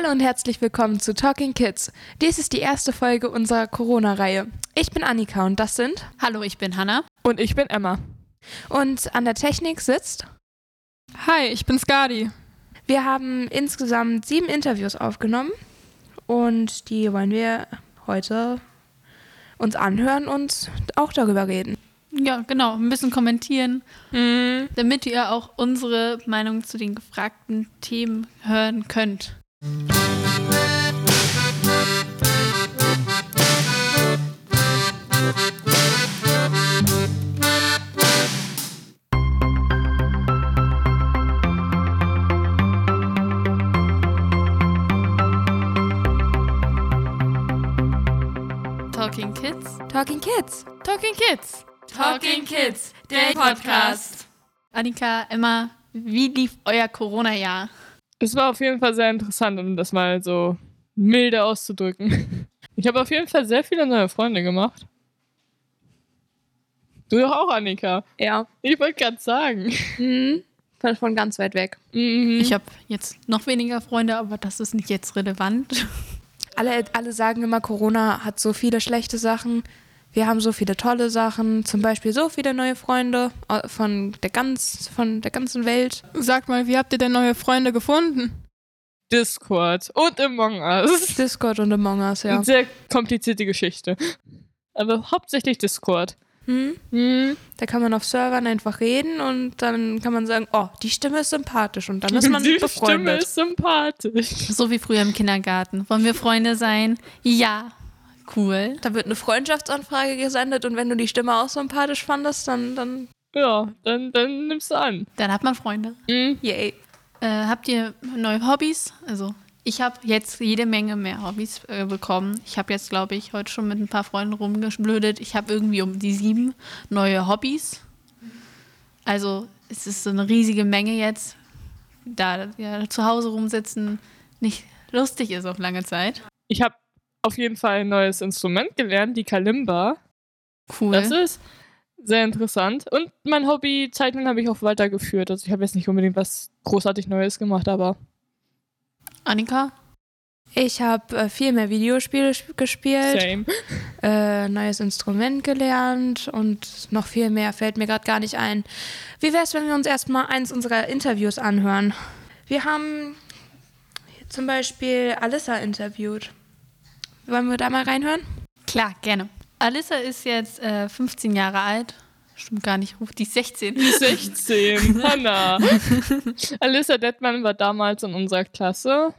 Hallo und herzlich willkommen zu Talking Kids. Dies ist die erste Folge unserer Corona-Reihe. Ich bin Annika und das sind. Hallo, ich bin Hanna. Und ich bin Emma. Und an der Technik sitzt. Hi, ich bin Skadi. Wir haben insgesamt sieben Interviews aufgenommen und die wollen wir heute uns anhören und auch darüber reden. Ja, genau, ein bisschen kommentieren, Mhm. damit ihr auch unsere Meinung zu den gefragten Themen hören könnt. Talking Kids. Talking Kids. Talking Kids. Talking Kids, der Podcast. Annika, Emma, wie lief euer Corona-Jahr? Es war auf jeden Fall sehr interessant, um das mal so milde auszudrücken. Ich habe auf jeden Fall sehr viele neue Freunde gemacht. Du doch auch, Annika. Ja. Ich wollte gerade sagen. Mhm. Von, ganz weit weg. Mhm. Ich habe jetzt noch weniger Freunde, aber das ist nicht jetzt relevant. Alle, alle sagen immer, Corona hat so viele schlechte Sachen. Wir haben so viele tolle Sachen, zum Beispiel so viele neue Freunde äh, von der, ganz, von der ganzen Welt. Sag mal, wie habt ihr denn neue Freunde gefunden? Discord und Among Us. Discord und Among Us, ja. Eine Sehr komplizierte Geschichte. Aber hauptsächlich Discord. Hm? Mhm. Da kann man auf Servern einfach reden und dann kann man sagen, oh, die Stimme ist sympathisch und dann ist man Die Stimme befreundet. ist sympathisch. So wie früher im Kindergarten. Wollen wir Freunde sein? Ja. Cool. Da wird eine Freundschaftsanfrage gesendet und wenn du die Stimme auch sympathisch fandest, dann, dann Ja, dann, dann nimmst du an. Dann hat man Freunde. Mhm. yay. Äh, habt ihr neue Hobbys? Also, ich habe jetzt jede Menge mehr Hobbys äh, bekommen. Ich habe jetzt, glaube ich, heute schon mit ein paar Freunden rumgeblödet. Ich habe irgendwie um die sieben neue Hobbys. Also, es ist so eine riesige Menge jetzt. Da ja, zu Hause rumsitzen nicht lustig ist auf lange Zeit. Ich habe auf jeden Fall ein neues Instrument gelernt, die Kalimba. Cool. Das ist sehr interessant. Und mein Hobby Zeichnen habe ich auch weitergeführt. Also ich habe jetzt nicht unbedingt was großartig Neues gemacht, aber Annika? Ich habe äh, viel mehr Videospiele sp- gespielt, same. äh, neues Instrument gelernt und noch viel mehr fällt mir gerade gar nicht ein. Wie wäre es, wenn wir uns erstmal eins unserer Interviews anhören? Wir haben zum Beispiel Alissa interviewt. Wollen wir da mal reinhören? Klar, gerne. Alissa ist jetzt äh, 15 Jahre alt. Stimmt gar nicht, ruft die ist 16. 16, Hanna. Alissa Dettmann war damals in unserer Klasse.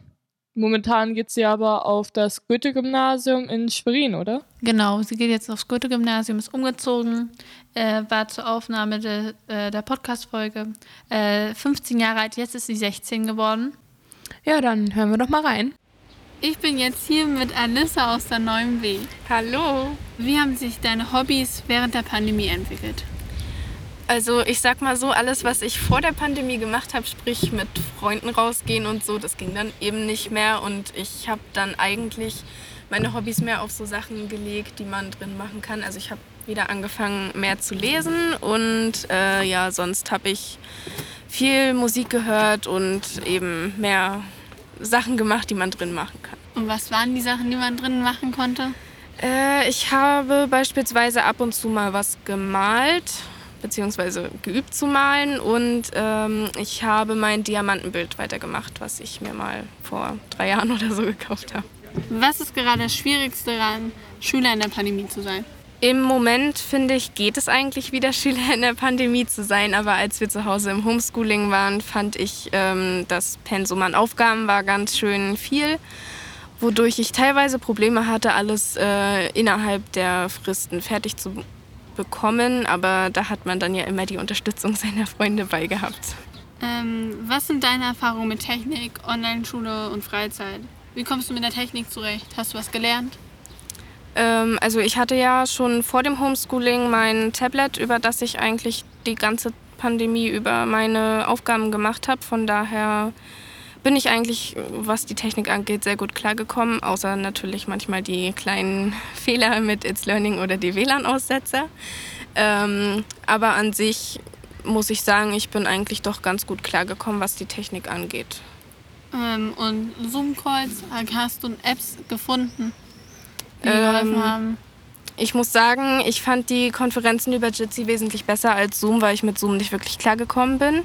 Momentan geht sie aber auf das Goethe-Gymnasium in Schwerin, oder? Genau, sie geht jetzt aufs Goethe-Gymnasium, ist umgezogen, äh, war zur Aufnahme de, äh, der Podcast-Folge äh, 15 Jahre alt, jetzt ist sie 16 geworden. Ja, dann hören wir doch mal rein. Ich bin jetzt hier mit Alissa aus der neuen W. Hallo. Wie haben sich deine Hobbys während der Pandemie entwickelt? Also ich sag mal so, alles, was ich vor der Pandemie gemacht habe, sprich mit Freunden rausgehen und so, das ging dann eben nicht mehr. Und ich habe dann eigentlich meine Hobbys mehr auf so Sachen gelegt, die man drin machen kann. Also ich habe wieder angefangen, mehr zu lesen und äh, ja, sonst habe ich viel Musik gehört und eben mehr Sachen gemacht, die man drin machen kann. Und was waren die Sachen, die man drinnen machen konnte? Äh, ich habe beispielsweise ab und zu mal was gemalt, beziehungsweise geübt zu malen und ähm, ich habe mein Diamantenbild weitergemacht, was ich mir mal vor drei Jahren oder so gekauft habe. Was ist gerade das Schwierigste daran, Schüler in der Pandemie zu sein? Im Moment finde ich, geht es eigentlich wieder Schüler in der Pandemie zu sein, aber als wir zu Hause im Homeschooling waren, fand ich, ähm, das Pensum an Aufgaben war ganz schön viel, wodurch ich teilweise Probleme hatte, alles äh, innerhalb der Fristen fertig zu bekommen, aber da hat man dann ja immer die Unterstützung seiner Freunde bei gehabt. Ähm, was sind deine Erfahrungen mit Technik, Online-Schule und Freizeit? Wie kommst du mit der Technik zurecht? Hast du was gelernt? Ähm, also ich hatte ja schon vor dem Homeschooling mein Tablet, über das ich eigentlich die ganze Pandemie über meine Aufgaben gemacht habe. Von daher bin ich eigentlich, was die Technik angeht, sehr gut klargekommen, außer natürlich manchmal die kleinen Fehler mit It's Learning oder die WLAN-Aussetzer. Ähm, aber an sich muss ich sagen, ich bin eigentlich doch ganz gut klargekommen, was die Technik angeht. ähm, und Zoom-Calls hast du Apps gefunden, Ähm, haben? Ich muss sagen, ich fand die Konferenzen über Jitsi wesentlich besser als Zoom, weil ich mit Zoom nicht wirklich klargekommen bin.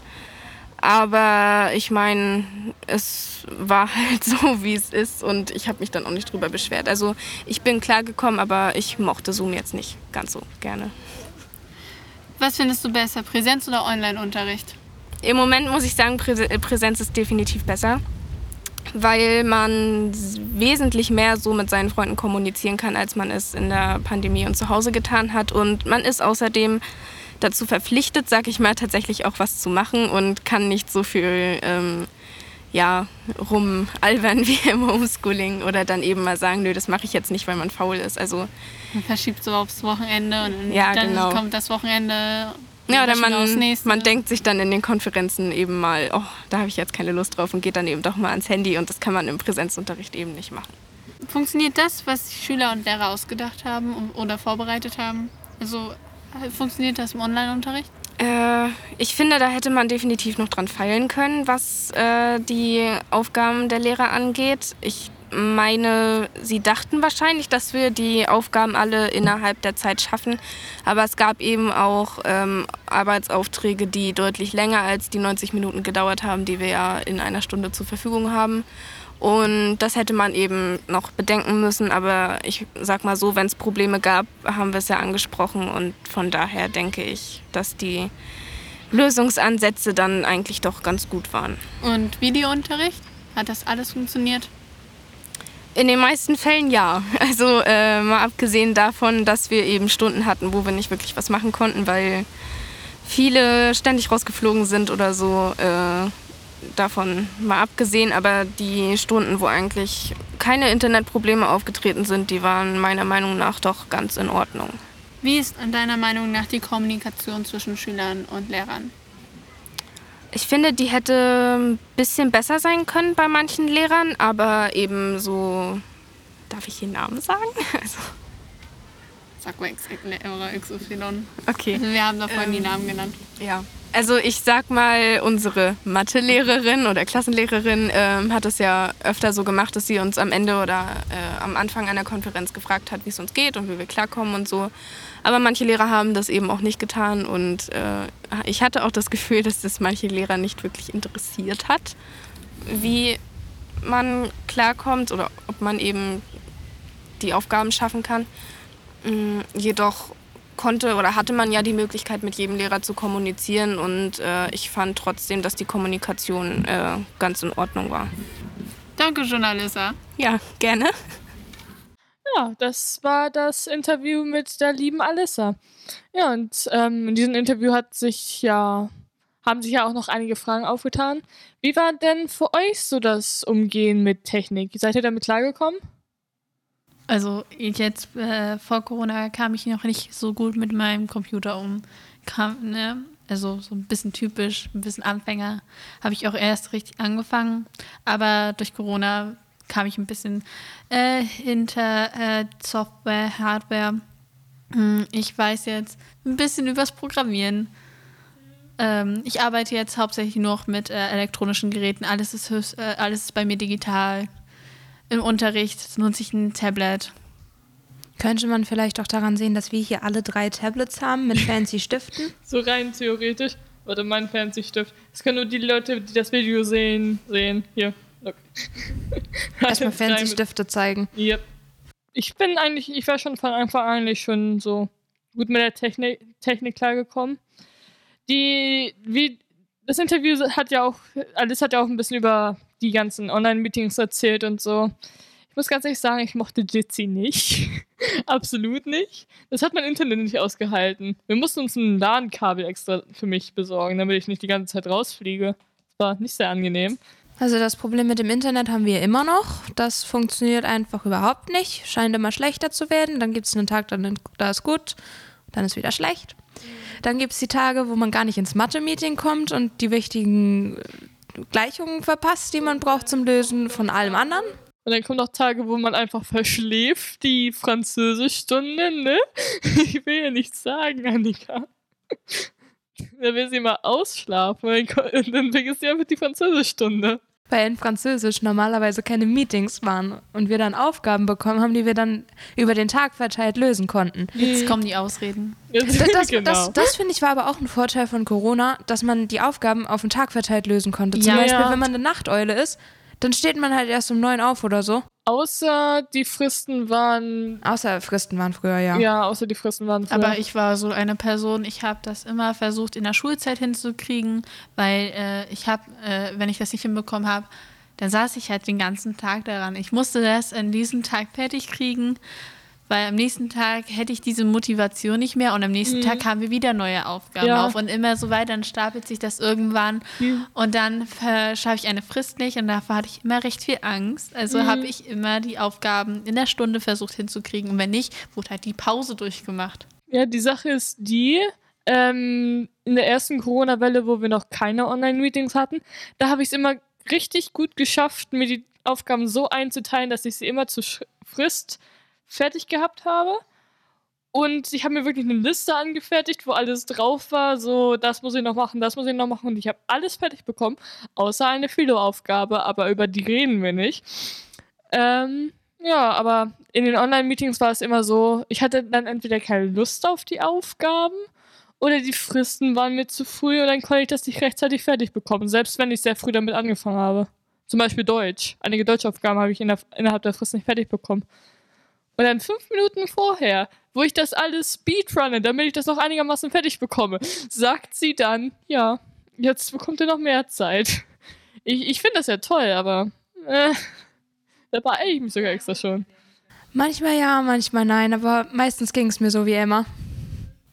Aber ich meine, es war halt so, wie es ist und ich habe mich dann auch nicht drüber beschwert. Also ich bin klargekommen, aber ich mochte Zoom jetzt nicht ganz so gerne. Was findest du besser, Präsenz oder Online-Unterricht? Im Moment muss ich sagen, Präse- Präsenz ist definitiv besser, weil man wesentlich mehr so mit seinen Freunden kommunizieren kann, als man es in der Pandemie und zu Hause getan hat. Und man ist außerdem dazu verpflichtet, sag ich mal, tatsächlich auch was zu machen und kann nicht so viel ähm, ja, rumalbern wie im Homeschooling oder dann eben mal sagen, nö, das mache ich jetzt nicht, weil man faul ist. Also Man verschiebt so aufs Wochenende und dann, Ja, dann genau. kommt das Wochenende. Ja, oder man, man denkt sich dann in den Konferenzen eben mal, oh, da habe ich jetzt keine Lust drauf und geht dann eben doch mal ans Handy und das kann man im Präsenzunterricht eben nicht machen. Funktioniert das, was Schüler und Lehrer ausgedacht haben oder vorbereitet haben? Also äh, funktioniert das im Online-Unterricht? Äh, ich finde, da hätte man definitiv noch dran feilen können, was äh, die Aufgaben der Lehrer angeht. Ich meine, sie dachten wahrscheinlich, dass wir die Aufgaben alle innerhalb der Zeit schaffen. Aber es gab eben auch ähm, Arbeitsaufträge, die deutlich länger als die 90 Minuten gedauert haben, die wir ja in einer Stunde zur Verfügung haben. Und das hätte man eben noch bedenken müssen. Aber ich sag mal so, wenn es Probleme gab, haben wir es ja angesprochen. Und von daher denke ich, dass die Lösungsansätze dann eigentlich doch ganz gut waren. Und Videounterricht? Hat das alles funktioniert? In den meisten Fällen ja. Also äh, mal abgesehen davon, dass wir eben Stunden hatten, wo wir nicht wirklich was machen konnten, weil viele ständig rausgeflogen sind oder so. Äh, davon mal abgesehen, aber die Stunden, wo eigentlich keine Internetprobleme aufgetreten sind, die waren meiner Meinung nach doch ganz in Ordnung. Wie ist deiner Meinung nach die Kommunikation zwischen Schülern und Lehrern? Ich finde, die hätte ein bisschen besser sein können bei manchen Lehrern, aber eben so. Darf ich den Namen sagen? Also, Sag mal X, Lehrer XY. okay. Also wir haben da vorhin die Ähm, Namen genannt. Ja. Also ich sag mal, unsere Mathelehrerin oder Klassenlehrerin ähm, hat es ja öfter so gemacht, dass sie uns am Ende oder äh, am Anfang einer Konferenz gefragt hat, wie es uns geht und wie wir klarkommen und so. Aber manche Lehrer haben das eben auch nicht getan und äh, ich hatte auch das Gefühl, dass das manche Lehrer nicht wirklich interessiert hat, wie man klarkommt oder ob man eben die Aufgaben schaffen kann. Mm, Jedoch konnte oder hatte man ja die Möglichkeit, mit jedem Lehrer zu kommunizieren und äh, ich fand trotzdem, dass die Kommunikation äh, ganz in Ordnung war. Danke, Journalista. Ja, gerne. Ja, das war das Interview mit der lieben Alissa. Ja, und ähm, in diesem Interview hat sich ja, haben sich ja auch noch einige Fragen aufgetan. Wie war denn für euch so das Umgehen mit Technik? Seid ihr damit klargekommen? Also jetzt äh, vor Corona kam ich noch nicht so gut mit meinem Computer um. Kam, ne? Also so ein bisschen typisch, ein bisschen Anfänger. Habe ich auch erst richtig angefangen. Aber durch Corona kam ich ein bisschen äh, hinter äh, Software, Hardware. Hm, Ich weiß jetzt ein bisschen übers Programmieren. Ähm, ich arbeite jetzt hauptsächlich nur noch mit äh, elektronischen Geräten. Alles ist, äh, alles ist bei mir digital. Im Unterricht nutze ich ein Tablet. Könnte man vielleicht auch daran sehen, dass wir hier alle drei Tablets haben mit fancy Stiften? So rein theoretisch. Warte, mein Fernsehstift. Das können nur die Leute, die das Video sehen, sehen. Hier. Look. Erstmal fancy Stifte zeigen. Yep. Ich bin eigentlich, ich war schon von Anfang an eigentlich schon so gut mit der Technik, Technik klargekommen. Die, wie, das Interview hat ja auch, Alice hat ja auch ein bisschen über die ganzen Online-Meetings erzählt und so. Ich muss ganz ehrlich sagen, ich mochte Jitsi nicht. Absolut nicht. Das hat mein Internet nicht ausgehalten. Wir mussten uns ein LAN-Kabel extra für mich besorgen, damit ich nicht die ganze Zeit rausfliege. Das war nicht sehr angenehm. Also das Problem mit dem Internet haben wir immer noch. Das funktioniert einfach überhaupt nicht. Scheint immer schlechter zu werden. Dann gibt es einen Tag, dann da ist gut, dann ist wieder schlecht. Dann gibt es die Tage, wo man gar nicht ins Mathe-Meeting kommt und die wichtigen Gleichungen verpasst, die man braucht zum Lösen von allem anderen. Und dann kommen noch Tage, wo man einfach verschläft, die Französischstunde, ne? Ich will ja nichts sagen, Annika. Da will sie mal ausschlafen und dann vergisst sie einfach die Französischstunde. Weil in Französisch normalerweise keine Meetings waren und wir dann Aufgaben bekommen haben, die wir dann über den Tag verteilt lösen konnten. Jetzt kommen die Ausreden. Das, das, genau. das, das finde ich war aber auch ein Vorteil von Corona, dass man die Aufgaben auf den Tag verteilt lösen konnte. Zum Ja. Beispiel, Ja. wenn man eine Nachteule ist, dann steht man halt erst um neun auf oder so. Außer die Fristen waren. Außer Fristen waren früher, ja. Ja, außer die Fristen waren. früher. Aber ich war so eine Person, ich habe das immer versucht in der Schulzeit hinzukriegen, weil äh, ich habe, äh, wenn ich das nicht hinbekommen habe, dann saß ich halt den ganzen Tag daran. Ich musste das an diesem Tag fertig kriegen, weil am nächsten Tag hätte ich diese Motivation nicht mehr und am nächsten Tag haben wir wieder neue Aufgaben Ja. auf und immer so weiter. Dann stapelt sich das irgendwann und dann schaffe ich eine Frist nicht und davor hatte ich immer recht viel Angst. Also habe ich immer die Aufgaben in der Stunde versucht hinzukriegen und wenn nicht, wurde halt die Pause durchgemacht. Ja, die Sache ist die, ähm, in der ersten Corona-Welle, wo wir noch keine Online-Meetings hatten, da habe ich es immer richtig gut geschafft, mir die Aufgaben so einzuteilen, dass ich sie immer zur Frist fertig gehabt habe. Und ich habe mir wirklich eine Liste angefertigt, wo alles drauf war, so das muss ich noch machen, das muss ich noch machen. Und ich habe alles fertig bekommen, außer eine Philo-Aufgabe, aber über die reden wir nicht. Ähm, ja, aber in den Online-Meetings war es immer so, ich hatte dann entweder keine Lust auf die Aufgaben oder die Fristen waren mir zu früh und dann konnte ich das nicht rechtzeitig fertig bekommen, selbst wenn ich sehr früh damit angefangen habe. Zum Beispiel Deutsch. Einige Deutschaufgaben habe ich innerhalb der Frist nicht fertig bekommen. Und dann fünf Minuten vorher, wo ich das alles speedrunne, damit ich das noch einigermaßen fertig bekomme, sagt sie dann, ja, jetzt bekommt ihr noch mehr Zeit. Ich, ich finde das ja toll, aber äh, da beeile ich mich sogar extra schon. Manchmal ja, manchmal nein, aber meistens ging es mir so wie immer.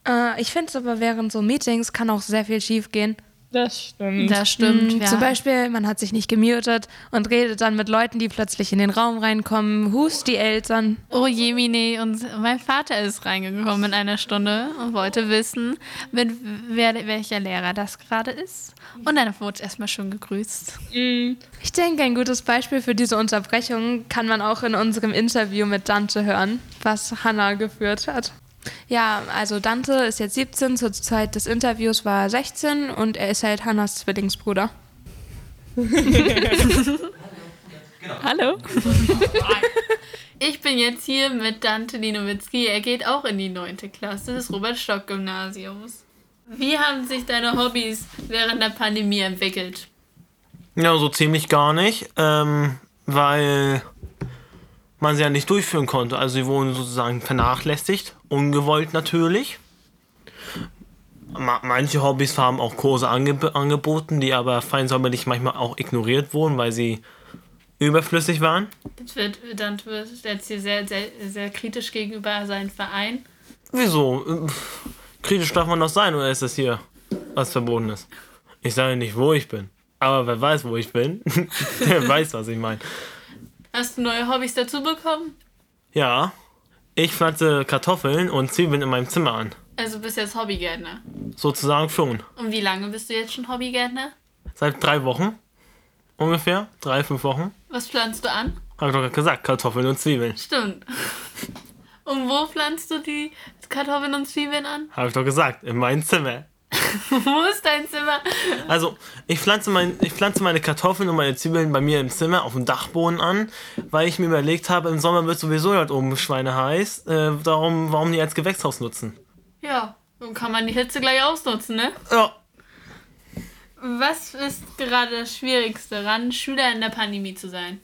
Äh, ich finde es aber während so Meetings kann auch sehr viel schief gehen. Das stimmt. Das stimmt, Mm, ja. Zum Beispiel, man hat sich nicht gemutet und redet dann mit Leuten, die plötzlich in den Raum reinkommen, hust die Eltern. Oh Jemine, und mein Vater ist reingekommen in einer Stunde und wollte wissen, mit wer, welcher Lehrer das gerade ist. Und dann wurde erstmal schon gegrüßt. Mm, Ich denke, ein gutes Beispiel für diese Unterbrechung kann man auch in unserem Interview mit Dante hören, was Hannah geführt hat. Ja, also Dante ist jetzt 17, zur Zeit des Interviews war er 16 und er ist halt Hannas Zwillingsbruder. Hallo. Ich bin jetzt hier mit Dante Linowitzki. Er geht auch in die neunte Klasse des Robert-Stock-Gymnasiums. Wie haben sich deine Hobbys während der Pandemie entwickelt? Ja, so ziemlich gar nicht, ähm, weil man sie ja nicht durchführen konnte. Also sie wurden sozusagen vernachlässigt, ungewollt natürlich. Ma manche Hobbys haben auch Kurse angeb angeboten, die aber fein säuberlich manchmal auch ignoriert wurden, weil sie überflüssig waren. Jetzt wird Dante wird jetzt hier sehr, sehr, sehr kritisch gegenüber seinem Verein. Wieso? Kritisch darf man doch sein, oder ist das hier was Verbotenes? Ich sage nicht, wo ich bin. Aber wer weiß, wo ich bin, der weiß, was ich meine. Hast du neue Hobbys dazu bekommen? Ja, ich pflanze Kartoffeln und Zwiebeln in meinem Zimmer an. Also bist jetzt Hobbygärtner. Sozusagen schon. Und wie lange bist du jetzt schon Hobbygärtner? Seit drei Wochen ungefähr, drei, fünf Wochen. Was pflanzt du an? Hab ich doch gerade gesagt, Kartoffeln und Zwiebeln. Stimmt. Und wo pflanzt du die Kartoffeln und Zwiebeln an? Habe ich doch gesagt, in meinem Zimmer. Wo ist dein Zimmer? Also, ich pflanze, mein, ich pflanze meine Kartoffeln und meine Zwiebeln bei mir im Zimmer auf dem Dachboden an, weil ich mir überlegt habe, im Sommer wird sowieso dort oben Schweine heiß. Äh, darum, warum die als Gewächshaus nutzen? Ja, dann kann man die Hitze gleich ausnutzen, ne? Ja, Was ist gerade das Schwierigste daran, Schüler in der Pandemie zu sein?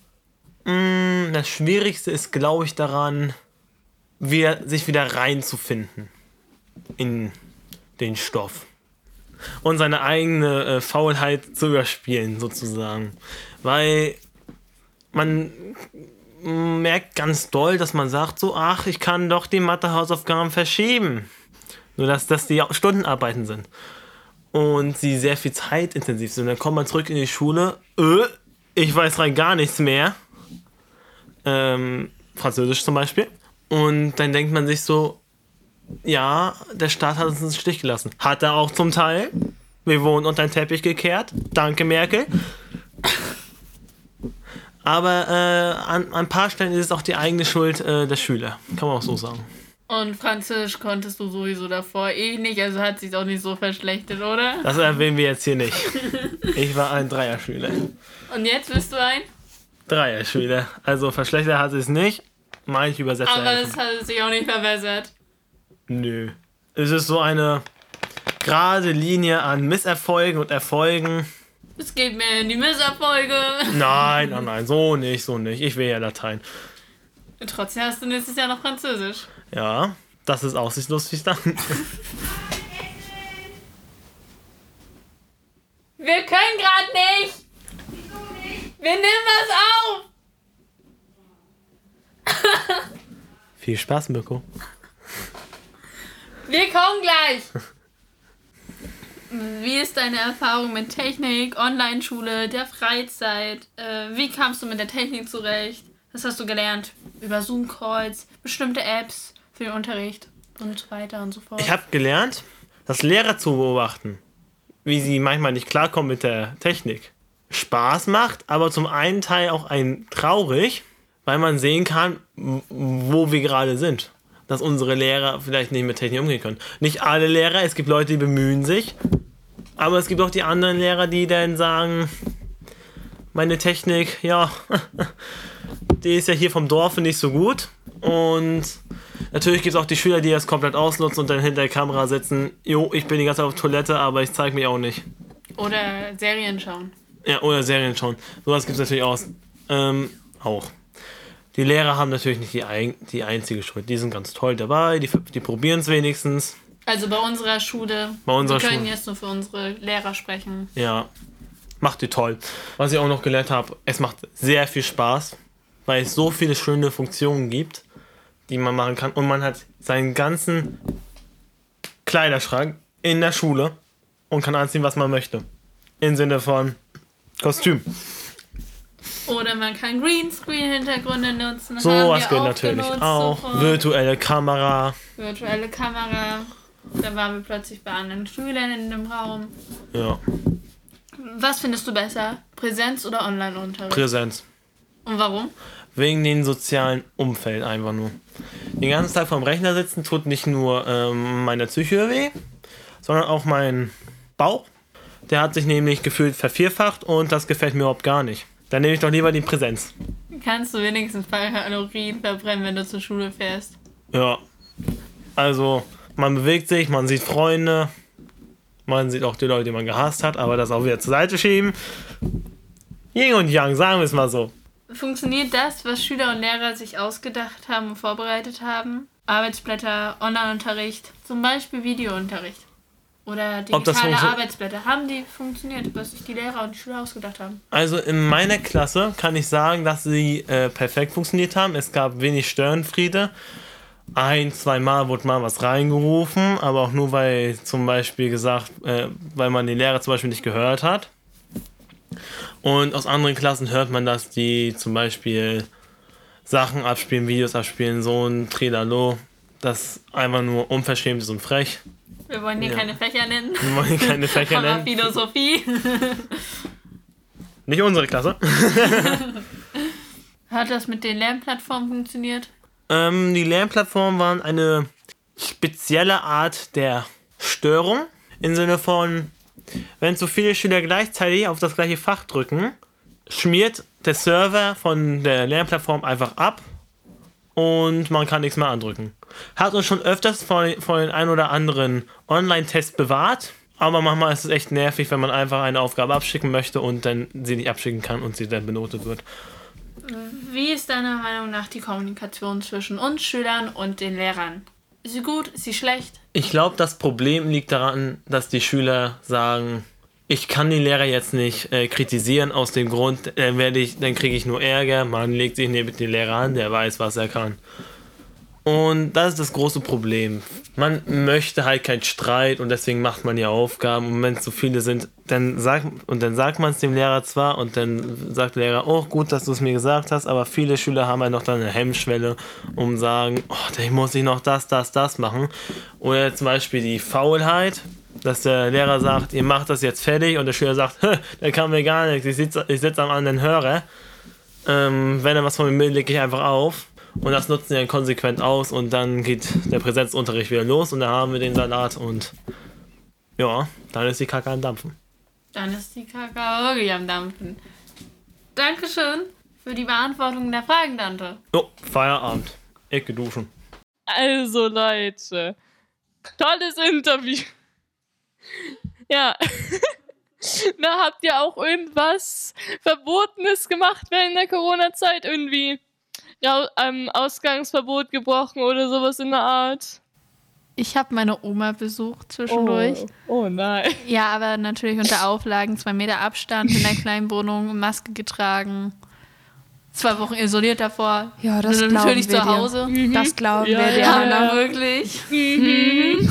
Mm, Das Schwierigste ist, glaube ich, daran, wieder, sich wieder reinzufinden in den Stoff. Und seine eigene äh, Faulheit zu überspielen, sozusagen. Weil man merkt ganz doll, dass man sagt so, ach, ich kann doch die Mathehausaufgaben verschieben. Nur dass das die Stundenarbeiten sind. Und sie sehr viel zeitintensiv sind. Dann kommt man zurück in die Schule, äh, ich weiß rein gar nichts mehr ähm, Französisch zum Beispiel. Und dann denkt man sich so, ja, der Staat hat uns im Stich gelassen. Hat er auch zum Teil. Wir wurden unter den Teppich gekehrt. Danke, Merkel. Aber äh, an, an ein paar Stellen ist es auch die eigene Schuld äh, der Schüler. Kann man auch so sagen. Und Französisch konntest du sowieso davor eh nicht, also hat sich auch nicht so verschlechtert, oder? Das erwähnen wir jetzt hier nicht. Ich war ein Dreierschüler. Und jetzt bist du ein? Dreierschüler. Also verschlechtert hat es nicht. Manche Übersetzer Aber helfen. es hat sich auch nicht verbessert. Nö. Es ist so eine gerade Linie an Misserfolgen und Erfolgen. Es geht mir in die Misserfolge. Nein, nein, nein, so nicht, so nicht. Ich will ja Latein. Trotzdem hast du nächstes Jahr noch Französisch. Ja, das ist aussichtslos dann. Wir können gerade nicht. Wir nehmen was auf. Viel Spaß, Mirko. Wir kommen gleich. Wie ist deine Erfahrung mit Technik, Online-Schule, der Freizeit? Äh, wie kamst du mit der Technik zurecht? Was hast du gelernt? Über Zoom-Calls, bestimmte Apps für den Unterricht und so weiter und so fort. Ich habe gelernt, das Lehrer zu beobachten, wie sie manchmal nicht klarkommen mit der Technik. Spaß macht, aber zum einen Teil auch ein traurig, weil man sehen kann, wo wir gerade sind. Dass unsere Lehrer vielleicht nicht mit Technik umgehen können. Nicht alle Lehrer, es gibt Leute, die bemühen sich, aber es gibt auch die anderen Lehrer, die dann sagen, meine Technik, ja, die ist ja hier vom Dorfe nicht so gut. Und natürlich gibt es auch die Schüler, die das komplett ausnutzen und dann hinter der Kamera sitzen. Jo, ich bin die ganze Zeit auf Toilette, aber ich zeige mich auch nicht. Oder Serien schauen. Ja, oder Serien schauen. Sowas gibt es natürlich auch. Ähm, auch. Die Lehrer haben natürlich nicht die, ein, die einzige Schuld. Die sind ganz toll dabei, die, die probieren es wenigstens. Also bei unserer Schule. Bei unserer wir können Schule. jetzt nur für unsere Lehrer sprechen. Ja, macht die toll. Was ich auch noch gelernt habe, es macht sehr viel Spaß, weil es so viele schöne Funktionen gibt, die man machen kann. Und man hat seinen ganzen Kleiderschrank in der Schule und kann anziehen, was man möchte. Im Sinne von Kostüm. Oder man kann Greenscreen-Hintergründe nutzen. So was geht auch natürlich genutzt auch. sofort. Virtuelle Kamera. Virtuelle Kamera. Da waren wir plötzlich bei anderen Schülern in dem Raum. Ja, Was findest du besser? Präsenz oder Online-Unterricht? Präsenz. Und warum? Wegen dem sozialen Umfeld einfach nur. Den ganzen Tag vorm Rechner sitzen tut nicht nur ähm, meine Psyche weh, sondern auch mein Bauch. Der hat sich nämlich gefühlt vervierfacht und das gefällt mir überhaupt gar nicht. Dann nehme ich doch lieber die Präsenz. Kannst du wenigstens ein paar Kalorien verbrennen, wenn du zur Schule fährst? Ja. Also, man bewegt sich, man sieht Freunde, man sieht auch die Leute, die man gehasst hat, aber das auch wieder zur Seite schieben. Yin und Yang, sagen wir es mal so. Funktioniert das, was Schüler und Lehrer sich ausgedacht haben und vorbereitet haben? Arbeitsblätter, Online-Unterricht, zum Beispiel Videounterricht oder digitale Arbeitsblätter. Haben die funktioniert, was sich die Lehrer und die Schüler ausgedacht haben? Also in meiner Klasse kann ich sagen, dass sie äh, perfekt funktioniert haben. Es gab wenig Störenfriede. Ein, zwei Mal wurde mal was reingerufen, aber auch nur, weil zum Beispiel gesagt, äh, weil man den Lehrer zum Beispiel nicht gehört hat. Und aus anderen Klassen hört man, dass die zum Beispiel Sachen abspielen, Videos abspielen, so ein Trilalo, das einfach nur unverschämt ist und frech. Wir wollen hier Ja. keine Fächer nennen. Wir wollen keine Fächer nennen. Philosophie. Nicht unsere Klasse. Hat das mit den Lernplattformen funktioniert? Ähm, die Lernplattformen waren eine spezielle Art der Störung. Im Sinne von, wenn zu viele Schüler gleichzeitig auf das gleiche Fach drücken, schmiert der Server von der Lernplattform einfach ab und man kann nichts mehr andrücken. Hat uns schon öfters vor, vor den ein oder anderen Online-Test bewahrt, aber manchmal ist es echt nervig, wenn man einfach eine Aufgabe abschicken möchte und dann sie nicht abschicken kann und sie dann benotet wird. Wie ist deiner Meinung nach die Kommunikation zwischen uns Schülern und den Lehrern? Ist sie gut? Ist sie schlecht? Ich glaube, das Problem liegt daran, dass die Schüler sagen, ich kann den Lehrer jetzt nicht äh, kritisieren aus dem Grund, dann werde ich, dann kriege ich nur Ärger. Man legt sich neben den Lehrer an, der weiß, was er kann. Und das ist das große Problem. Man möchte halt keinen Streit und deswegen macht man ja Aufgaben. Und wenn es so viele sind, dann sagt, und dann sagt man es dem Lehrer zwar und dann sagt der Lehrer, oh gut, dass du es mir gesagt hast, aber viele Schüler haben halt noch dann eine Hemmschwelle, um sagen, oh, dann muss ich noch das, das, das machen. Oder zum Beispiel die Faulheit, dass der Lehrer sagt, ihr macht das jetzt fertig und der Schüler sagt, "Hä, der kann mir gar nichts, ich sitze ich sitz am anderen Hörer. Ähm, wenn er was von mir will, lege ich einfach auf. Und das nutzen wir dann konsequent aus und dann geht der Präsenzunterricht wieder los und da haben wir den Salat und ja, dann ist die Kacke am Dampfen. Dann ist die Kakao wirklich am Dampfen. Dankeschön für die Beantwortung der Fragen, Dante. Jo, Feierabend. Ecke duschen. Also, Leute. Tolles Interview. Ja. Na, habt ihr auch irgendwas Verbotenes gemacht während der Corona-Zeit? Irgendwie ja, ähm, Ausgangsverbot gebrochen oder sowas in der Art? Ich habe meine Oma besucht zwischendurch. Oh, oh nein. Ja, aber natürlich unter Auflagen, zwei Meter Abstand in der kleinen Wohnung, Maske getragen. Zwei Wochen isoliert davor. Ja, das Natürlich glauben wir zu Hause. Dir. Das glauben Ja, wir dir, ja. Ja, wirklich.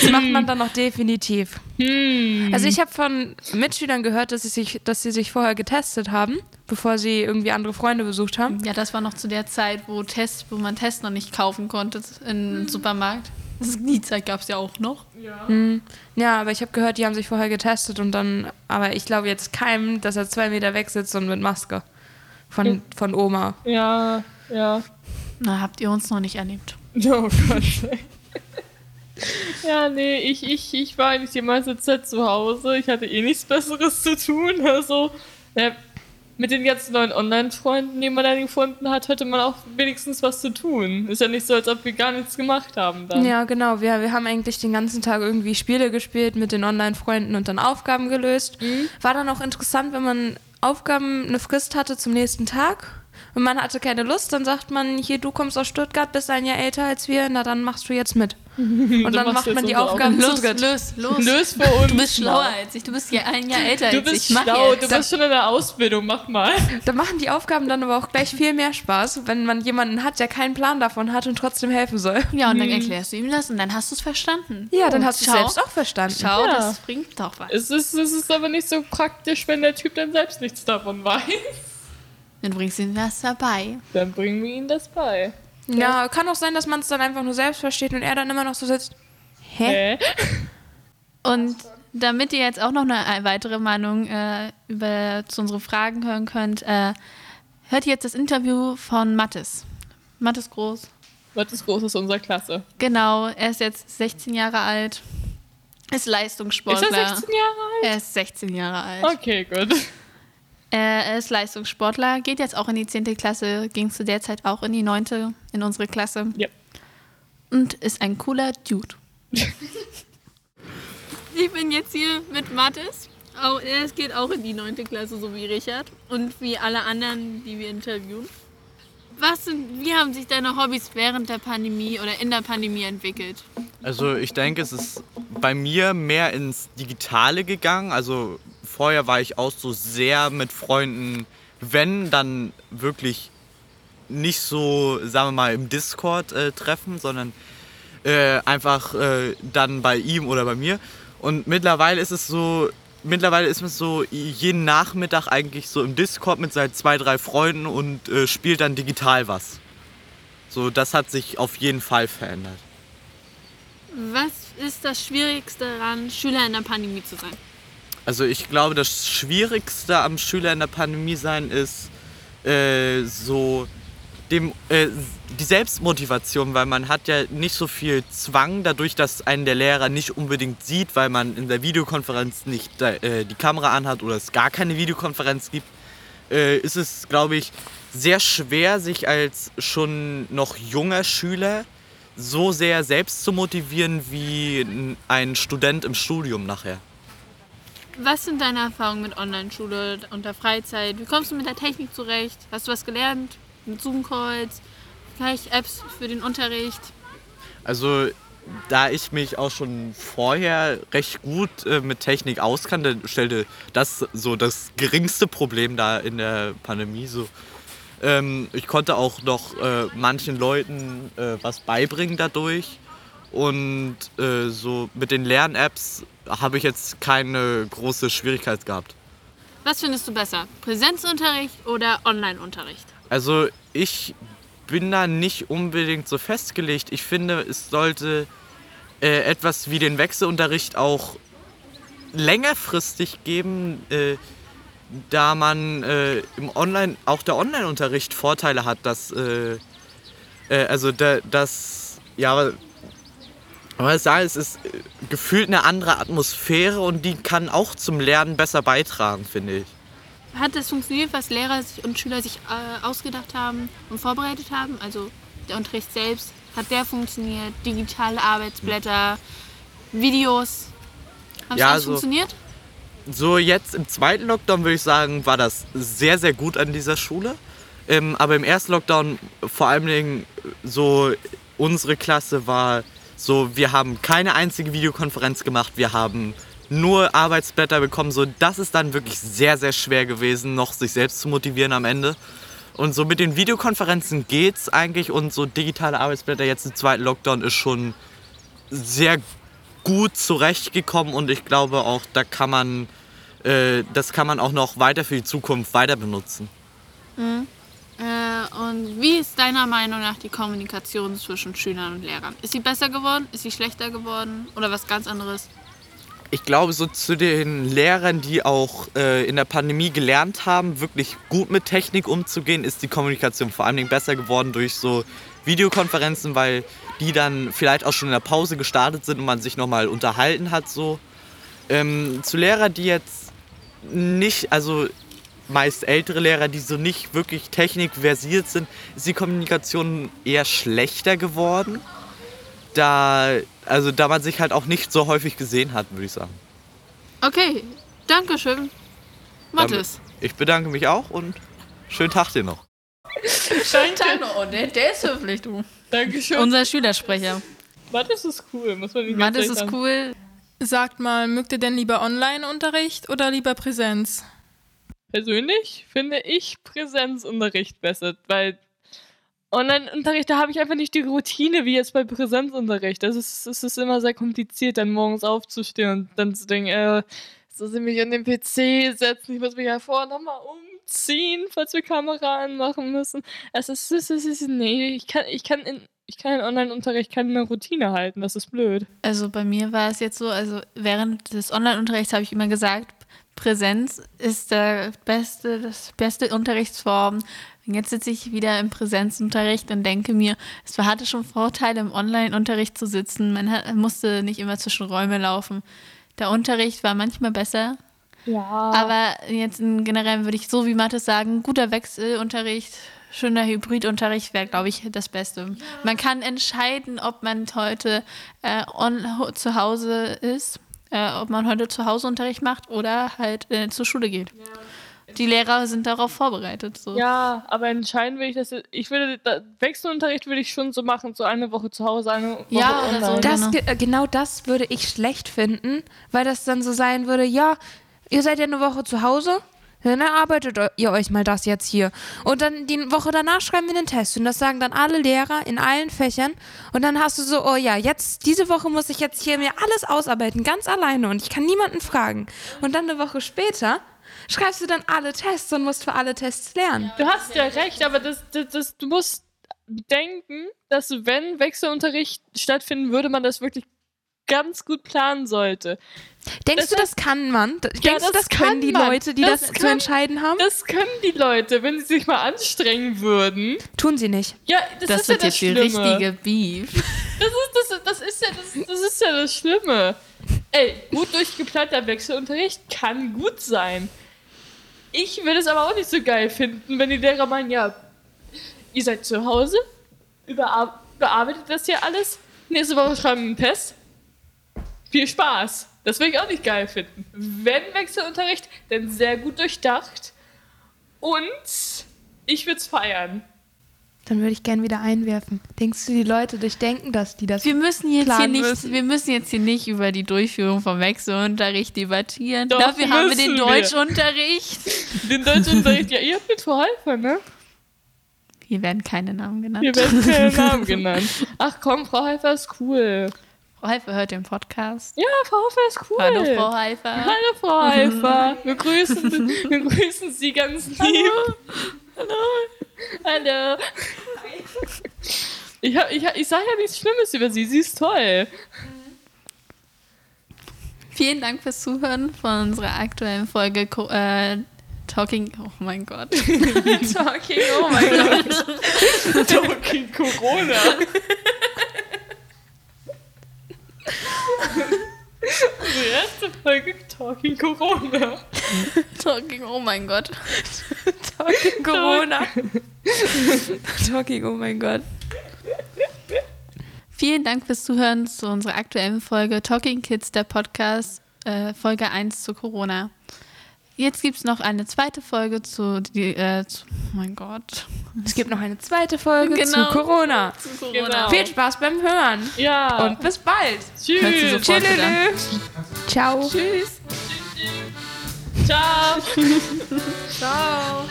Das macht man dann noch definitiv. Hm. Also ich habe von Mitschülern gehört, dass sie, sich, dass sie sich vorher getestet haben, bevor sie irgendwie andere Freunde besucht haben. Ja, das war noch zu der Zeit, wo Test, wo man Tests noch nicht kaufen konnte im Supermarkt. Das, die Zeit gab es ja auch noch. Ja, aber ich habe gehört, die haben sich vorher getestet und dann, aber ich glaube jetzt keinem, dass er zwei Meter weg sitzt und mit Maske. Von, von Oma. Ja, ja. Na, habt ihr uns noch nicht erlebt. Oh Gott. ja, nee, ich, ich, ich war eigentlich die meiste Zeit zu Hause. Ich hatte eh nichts Besseres zu tun. Also, ja, mit den ganzen neuen Online-Freunden, die man dann gefunden hat, hätte man auch wenigstens was zu tun. Ist ja nicht so, als ob wir gar nichts gemacht haben dann. Ja, genau. Wir, wir haben eigentlich den ganzen Tag irgendwie Spiele gespielt mit den Online-Freunden und dann Aufgaben gelöst. War dann auch interessant, wenn man Aufgaben eine Frist hatte zum nächsten Tag. Und man hatte keine Lust, dann sagt man, hier, du kommst aus Stuttgart, bist ein Jahr älter als wir, na dann machst du jetzt mit. Und dann macht man die Aufgaben Los, los, los. Lös für uns. Du bist schlauer als ich. Du bist ja ein Jahr älter Du als bist ich. Mach schlau, jetzt. du bist schon in der Ausbildung, mach mal. Da machen die Aufgaben dann aber auch gleich viel mehr Spaß, wenn man jemanden hat, der keinen Plan davon hat und trotzdem helfen soll. ja, und dann erklärst du ihm das und dann hast du es verstanden. Ja, dann hast du es selbst auch verstanden. Schau, Ja. das bringt doch was. Es ist, es ist aber nicht so praktisch, wenn der Typ dann selbst nichts davon weiß. Dann bringst du ihm was dabei. Dann bringen wir ihm das bei. Ja, kann auch sein, dass man es dann einfach nur selbst versteht und er dann immer noch so sitzt. Hä? Hä? Und damit ihr jetzt auch noch eine weitere Meinung äh, über zu unseren Fragen hören könnt, äh, hört ihr jetzt das Interview von Mattes. Mattes Groß. Ist groß ist unserer Klasse? Genau, er ist jetzt 16 Jahre alt. Ist Ist Leistungssportler. er 16 Jahre alt? Er ist 16 Jahre alt. Okay, gut. Er ist Leistungssportler, geht jetzt auch in die 10. Klasse, ging zu der Zeit auch in die 9. in unsere Klasse. Ja. Und ist ein cooler Dude. ich bin jetzt hier mit Mathis. Auch, er geht auch in die 9. Klasse, so wie Richard. Und wie alle anderen, die wir interviewen. Was sind, wie haben sich deine Hobbys während der Pandemie oder in der Pandemie entwickelt? Also ich denke, es ist bei mir mehr ins Digitale gegangen. Also vorher war ich auch so sehr mit Freunden, wenn dann wirklich nicht so, sagen wir mal, im Discord äh, treffen, sondern äh, einfach äh, dann bei ihm oder bei mir. Und mittlerweile ist es so, mittlerweile ist man so jeden Nachmittag eigentlich so im Discord mit seinen zwei, drei Freunden und äh, spielt dann digital was. So, das hat sich auf jeden Fall verändert. Was ist das Schwierigste daran, Schüler in der Pandemie zu sein? Also ich glaube, das Schwierigste am Schüler in der Pandemie sein ist äh, so dem, äh, die Selbstmotivation, weil man hat ja nicht so viel Zwang, dadurch, dass einen der Lehrer nicht unbedingt sieht, weil man in der Videokonferenz nicht äh, die Kamera anhat oder es gar keine Videokonferenz gibt, äh, ist es, glaube ich, sehr schwer, sich als schon noch junger Schüler so sehr selbst zu motivieren wie ein Student im Studium nachher. Was sind deine Erfahrungen mit Online-Schule und der Freizeit? Wie kommst du mit der Technik zurecht? Hast du was gelernt? Mit Zoom-Calls? Vielleicht Apps für den Unterricht? Also, da ich mich auch schon vorher recht gut äh, mit Technik auskannte, stellte das so das geringste Problem da in der Pandemie so. Ähm, ich konnte auch noch äh, manchen Leuten äh, was beibringen dadurch. Und äh, so mit den Lern-Apps habe ich jetzt keine große Schwierigkeit gehabt. Was findest du besser? Präsenzunterricht oder Online-Unterricht? Also ich bin da nicht unbedingt so festgelegt. Ich finde, es sollte äh, etwas wie den Wechselunterricht auch längerfristig geben, äh, da man äh, im Online, auch der Online-Unterricht Vorteile hat, dass äh, Äh, also da, das, ja, aber ich sage, es ist äh, gefühlt eine andere Atmosphäre und die kann auch zum Lernen besser beitragen, finde ich. Hat es funktioniert, was Lehrer und Schüler sich äh, ausgedacht haben und vorbereitet haben? Also der Unterricht selbst, hat der funktioniert? Digitale Arbeitsblätter, Videos? Hat Ja, alles so- funktioniert? So jetzt im zweiten Lockdown würde ich sagen, war das sehr, sehr gut an dieser Schule. Ähm, aber im ersten Lockdown vor allen Dingen so unsere Klasse war so, wir haben keine einzige Videokonferenz gemacht, wir haben nur Arbeitsblätter bekommen. So, das ist dann wirklich sehr, sehr schwer gewesen, noch sich selbst zu motivieren am Ende. Und so mit den Videokonferenzen geht's eigentlich und so digitale Arbeitsblätter jetzt im zweiten Lockdown ist schon sehr gut zurechtgekommen und ich glaube auch, da kann man, äh, das kann man auch noch weiter für die Zukunft weiter benutzen. Äh, und wie ist deiner Meinung nach die Kommunikation zwischen Schülern und Lehrern? Ist sie besser geworden? Ist sie schlechter geworden? Oder was ganz anderes? Ich glaube, so zu den Lehrern, die auch äh, in der Pandemie gelernt haben, wirklich gut mit Technik umzugehen, ist die Kommunikation vor Dingen besser geworden durch so Videokonferenzen, weil die dann vielleicht auch schon in der Pause gestartet sind und man sich nochmal unterhalten hat. So. Ähm, zu Lehrer, die jetzt nicht, also meist ältere Lehrer, die so nicht wirklich technikversiert sind, ist die Kommunikation eher schlechter geworden. Da, also da man sich halt auch nicht so häufig gesehen hat, würde ich sagen. Okay, danke schön. Mathis. Ich bedanke mich auch und schönen Tag dir noch. Schönen Tag noch. Oh, der, der ist höflich, du. Dankeschön. Unser Schülersprecher. Mathis ist cool, muss man nicht Mathis ist cool. Sagt mal, mögt ihr denn lieber Online-Unterricht oder lieber Präsenz? Persönlich finde ich Präsenzunterricht besser, weil Online-Unterricht, da habe ich einfach nicht die Routine wie jetzt bei Präsenzunterricht. Das ist, es ist immer sehr kompliziert, dann morgens aufzustehen und dann zu denken, äh, so sie mich an den PC setzen, ich muss mich ja vorher nochmal umziehen, falls wir Kamera anmachen müssen. Es ist, es ist, es ist nee, ich kann, ich kann in, ich kann in Online-Unterricht keine Routine halten, das ist blöd. Also bei mir war es jetzt so, also während des Online-Unterrichts habe ich immer gesagt, Präsenz ist der beste, das beste Unterrichtsform. Und jetzt sitze ich wieder im Präsenzunterricht und denke mir, es hatte schon Vorteile, im Online-Unterricht zu sitzen. Man hat, musste nicht immer zwischen Räume laufen. Der Unterricht war manchmal besser, Ja. aber jetzt in generell würde ich so wie Mathis sagen, guter Wechselunterricht, schöner Hybridunterricht wäre, glaube ich, das Beste. Man kann entscheiden, ob man heute äh, on, zu Hause ist, äh, ob man heute zu Hause Unterricht macht oder halt äh, zur Schule geht. Die Lehrer sind darauf vorbereitet. So. Ja, aber entscheiden will ich das. Ich würde, da, Wechselunterricht würde ich schon so machen, so eine Woche zu Hause, eine Woche Ja, oder so. online. Das, Genau. ge- äh, genau das würde ich schlecht finden, weil das dann so sein würde, ja, ihr seid ja eine Woche zu Hause, ja, dann arbeitet eu- ihr euch mal das jetzt hier. Und dann die Woche danach schreiben wir den Test. Und das sagen dann alle Lehrer in allen Fächern. Und dann hast du so, oh ja, jetzt, diese Woche muss ich jetzt hier mir alles ausarbeiten, ganz alleine. Und ich kann niemanden fragen. Und dann eine Woche später schreibst du dann alle Tests und musst für alle Tests lernen. Du hast ja recht, aber das, das, das, du musst bedenken, dass wenn Wechselunterricht stattfinden würde, man das wirklich ganz gut planen sollte. Denkst Das du, das kann man? Denkst Ja, du, das das können kann die man. Leute, die Das das, zu können- entscheiden haben? Das können die Leute, wenn sie sich mal anstrengen würden. Tun sie nicht. Ja, das, Das ist ja wird das jetzt die Schlimme. richtige Beef. Das ist, das, das, ist ja das, das ist ja das Schlimme. Ey, gut durchgeplanter Wechselunterricht kann gut sein. Ich würde es aber auch nicht so geil finden, wenn die Lehrer meinen, ja, ihr seid zu Hause, überar bearbeitet das hier alles, nächste Woche schreiben wir einen Test. Viel Spaß. Das würde ich auch nicht geil finden. Wenn Wechselunterricht, dann sehr gut durchdacht. Und ich würde es feiern. Dann würde ich gern wieder einwerfen. Denkst du, die Leute durchdenken das, die das Wir müssen jetzt hier nicht, müssen? wir müssen jetzt hier nicht über die Durchführung vom Wechselunterricht debattieren. Doch, Dafür haben wir den wir. Deutschunterricht. Den Deutschunterricht, ja, ihr habt mit Frau Helfer, ne? Hier werden keine Namen genannt. Hier werden keine Namen genannt. Ach komm, Frau Helfer ist cool. Frau Heifer hört den Podcast. Ja, Frau Helfer ist cool. Hallo Frau Heifer. Hallo Frau Helfer. Wir grüßen, wir grüßen Sie ganz lieb. Hallo. Hallo. Ich, ich, hab, ich sage ja nichts Schlimmes über sie. Sie ist toll. Vielen Dank fürs Zuhören von unserer aktuellen Folge äh, Talking. Oh mein Gott. Talking, oh mein Gott. Talking. Corona. Die erste Folge Talking Corona. Talking, oh mein Gott. Talking Corona. Talking, oh mein Gott. Vielen Dank fürs Zuhören zu unserer aktuellen Folge Talking Kids, der Podcast, äh, Folge 1 zu Corona. Jetzt gibt es noch eine zweite Folge zu, die, äh, zu, oh mein Gott, Es gibt noch eine zweite Folge Genau. zu Corona. zu Corona. Genau. Viel Spaß beim Hören Ja. und bis bald. tschüss. Tschüss. Ciao. Tschüss. Ciao. Ciao.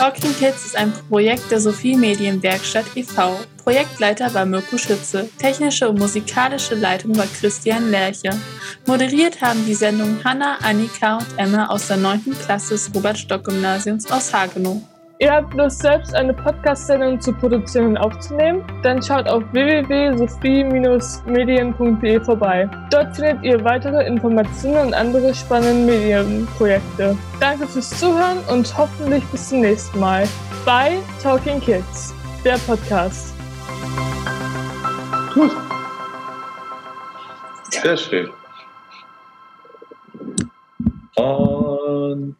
Talking Kids ist ein Projekt der Sophie Medienwerkstatt e.V. Projektleiter war Mirko Schütze. Technische und musikalische Leitung war Christian Lerche. Moderiert haben die Sendung Hanna, Annika und Emma aus der 9. Klasse des Robert-Stock-Gymnasiums aus Hagenow. Ihr habt Lust, selbst eine Podcast-Sendung zu produzieren und aufzunehmen? Dann schaut auf www.sophie-medien.de vorbei. Dort findet ihr weitere Informationen und andere spannende Medienprojekte. Danke fürs Zuhören und hoffentlich bis zum nächsten Mal bei Talking Kids, der Podcast. Sehr schön. Oh.